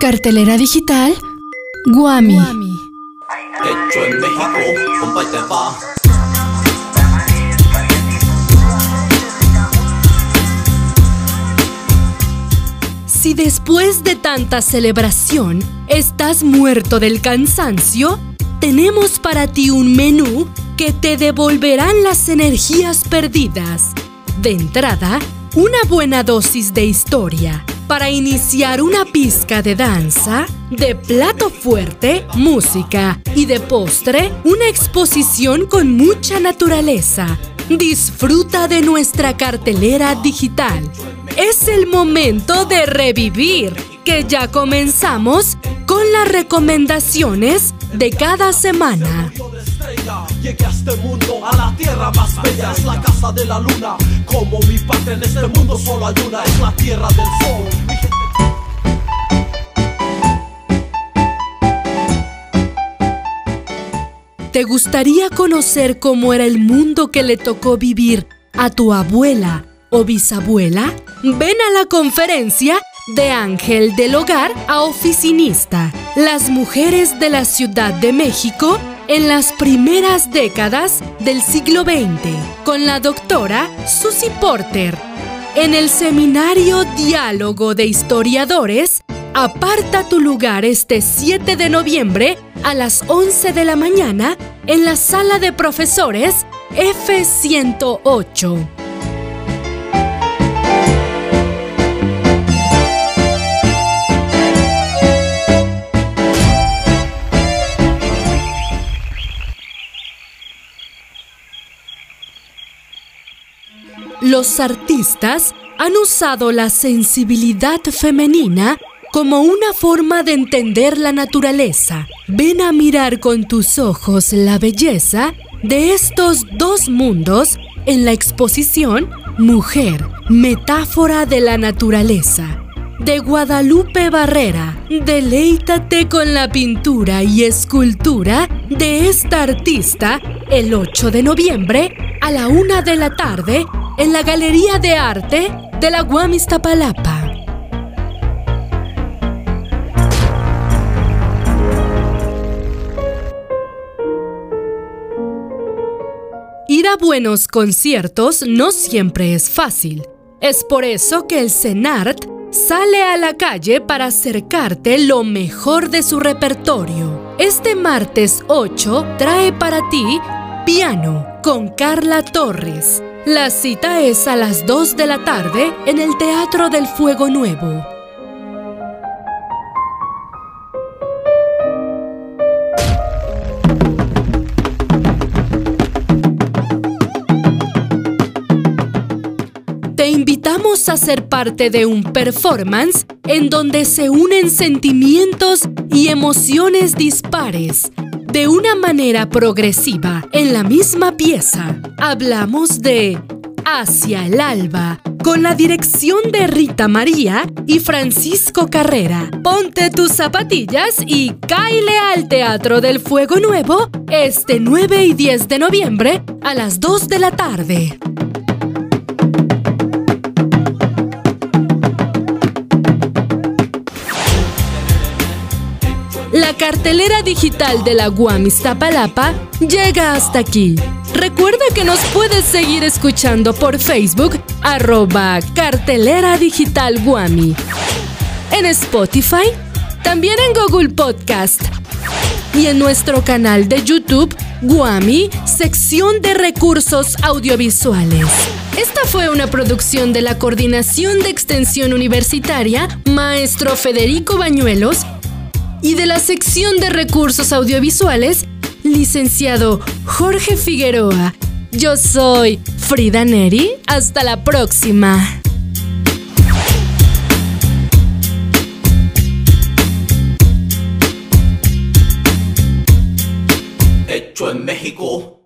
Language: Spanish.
Cartelera digital Guami. Hecho en México, compa y te va. Si después de tanta celebración estás muerto del cansancio, tenemos para ti un menú que te devolverán las energías perdidas. De entrada, una buena dosis de historia. Para iniciar una pizca de danza, de plato fuerte, música y de postre, una exposición con mucha naturaleza. Disfruta de nuestra cartelera digital. Es el momento de revivir, que ya comenzamos con las recomendaciones de cada semana. Llegué a este mundo, a la tierra más bella, es la casa de la luna. Como mi patria en este mundo solo hay una, es la tierra del sol. ¿Te gustaría conocer cómo era el mundo que le tocó vivir a tu abuela o bisabuela? Ven a la conferencia de Ángel del Hogar a Oficinista, las mujeres de la Ciudad de México en las primeras décadas del siglo XX, con la doctora Susie Porter. En el seminario Diálogo de Historiadores, aparta tu lugar este 7 de noviembre a las 11 de la mañana en la sala de profesores F108. Los artistas han usado la sensibilidad femenina como una forma de entender la naturaleza. Ven a mirar con tus ojos la belleza de estos dos mundos en la exposición Mujer, metáfora de la naturaleza. De Guadalupe Barrera, deleítate con la pintura y escultura de esta artista el 8 de noviembre a la una de la tarde en la Galería de Arte de la Guamistapalapa. Ir a buenos conciertos no siempre es fácil. Es por eso que el CENART sale a la calle para acercarte lo mejor de su repertorio. Este martes 8 trae para ti Piano con Carla Torres. La cita es a las 2 de la tarde en el Teatro del Fuego Nuevo. Te invitamos a ser parte de un performance en donde se unen sentimientos y emociones dispares de una manera progresiva en la misma pieza. Hablamos de Hacia el Alba, con la dirección de Rita María y Francisco Carrera. Ponte tus zapatillas y cáile al Teatro del Fuego Nuevo este 9 y 10 de noviembre a las 2 de la tarde. Cartelera digital de la Guam Iztapalapa llega hasta aquí. Recuerda que nos puedes seguir escuchando por Facebook, arroba cartelera digital Guami. En Spotify, también en Google Podcast. Y en nuestro canal de YouTube, Guami, sección de recursos audiovisuales. Esta fue una producción de la Coordinación de Extensión Universitaria, maestro Federico Bañuelos, y de la sección de recursos audiovisuales, licenciado Jorge Figueroa. Yo soy Frida Neri. Hasta la próxima. Hecho en México.